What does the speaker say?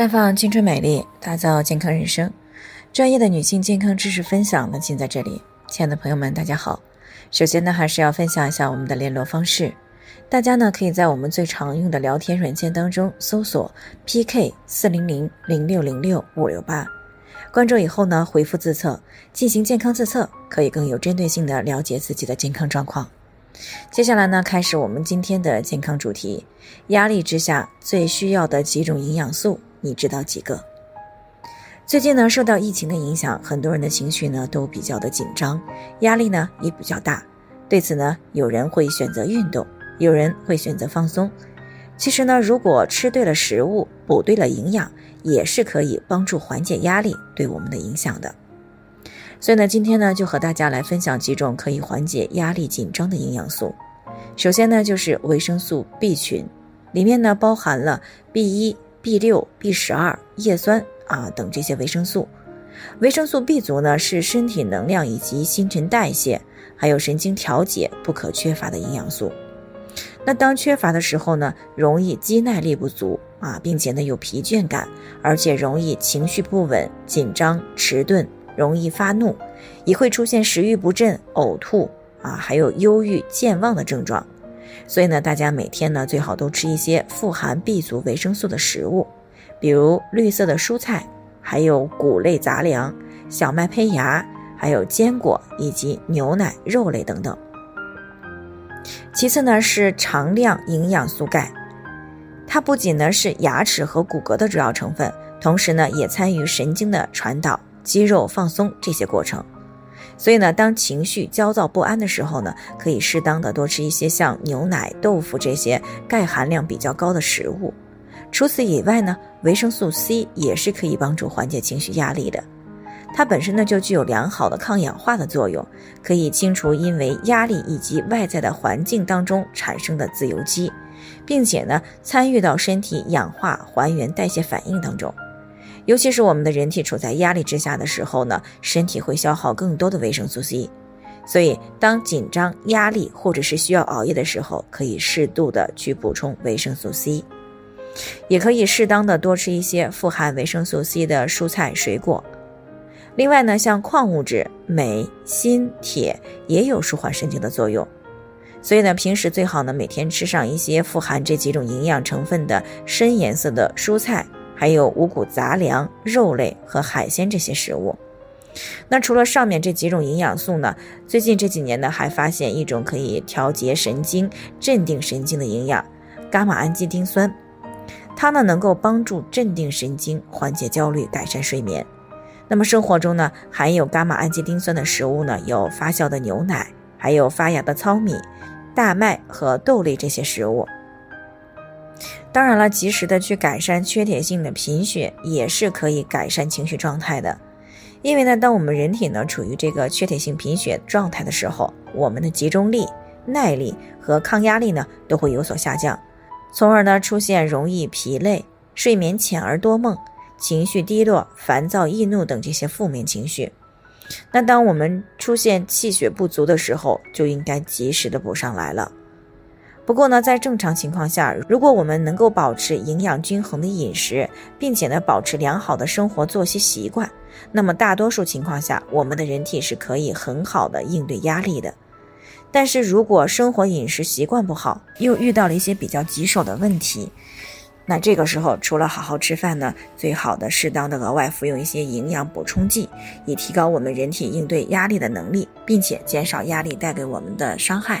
绽放青春美丽，打造健康人生。专业的女性健康知识分享呢，尽在这里。亲爱的朋友们，大家好。首先呢，还是要分享一下我们的联络方式。大家呢，可以在我们最常用的聊天软件当中搜索 PK 四零零零六零六五六八，关注以后呢，回复自测进行健康自测，可以更有针对性的了解自己的健康状况。接下来呢，开始我们今天的健康主题：压力之下最需要的几种营养素。你知道几个？最近呢，受到疫情的影响，很多人的情绪呢都比较的紧张，压力呢也比较大。对此呢，有人会选择运动，有人会选择放松。其实呢，如果吃对了食物，补对了营养，也是可以帮助缓解压力对我们的影响的。所以呢，今天呢，就和大家来分享几种可以缓解压力紧张的营养素。首先呢，就是维生素 B 群，里面呢包含了 B 一。B 六、B 十二、叶酸啊等这些维生素，维生素 B 族呢是身体能量以及新陈代谢，还有神经调节不可缺乏的营养素。那当缺乏的时候呢，容易肌耐力不足啊，并且呢有疲倦感，而且容易情绪不稳、紧张、迟钝，容易发怒，也会出现食欲不振、呕吐啊，还有忧郁、健忘的症状。所以呢，大家每天呢最好都吃一些富含 B 族维生素的食物，比如绿色的蔬菜，还有谷类杂粮、小麦胚芽，还有坚果以及牛奶、肉类等等。其次呢是常量营养素钙，它不仅呢是牙齿和骨骼的主要成分，同时呢也参与神经的传导、肌肉放松这些过程。所以呢，当情绪焦躁不安的时候呢，可以适当的多吃一些像牛奶、豆腐这些钙含量比较高的食物。除此以外呢，维生素 C 也是可以帮助缓解情绪压力的。它本身呢就具有良好的抗氧化的作用，可以清除因为压力以及外在的环境当中产生的自由基，并且呢参与到身体氧化还原代谢反应当中。尤其是我们的人体处在压力之下的时候呢，身体会消耗更多的维生素 C，所以当紧张、压力或者是需要熬夜的时候，可以适度的去补充维生素 C，也可以适当的多吃一些富含维生素 C 的蔬菜水果。另外呢，像矿物质镁、锌、铁也有舒缓神经的作用，所以呢，平时最好呢每天吃上一些富含这几种营养成分的深颜色的蔬菜。还有五谷杂粮、肉类和海鲜这些食物。那除了上面这几种营养素呢？最近这几年呢，还发现一种可以调节神经、镇定神经的营养——伽马氨基丁酸。它呢能够帮助镇定神经、缓解焦虑、改善睡眠。那么生活中呢，含有伽马氨基丁酸的食物呢，有发酵的牛奶，还有发芽的糙米、大麦和豆类这些食物。当然了，及时的去改善缺铁性的贫血也是可以改善情绪状态的。因为呢，当我们人体呢处于这个缺铁性贫血状态的时候，我们的集中力、耐力和抗压力呢都会有所下降，从而呢出现容易疲累、睡眠浅而多梦、情绪低落、烦躁易怒等这些负面情绪。那当我们出现气血不足的时候，就应该及时的补上来了。不过呢，在正常情况下，如果我们能够保持营养均衡的饮食，并且呢保持良好的生活作息习惯，那么大多数情况下，我们的人体是可以很好的应对压力的。但是如果生活饮食习惯不好，又遇到了一些比较棘手的问题，那这个时候除了好好吃饭呢，最好的适当的额外服用一些营养补充剂，以提高我们人体应对压力的能力，并且减少压力带给我们的伤害。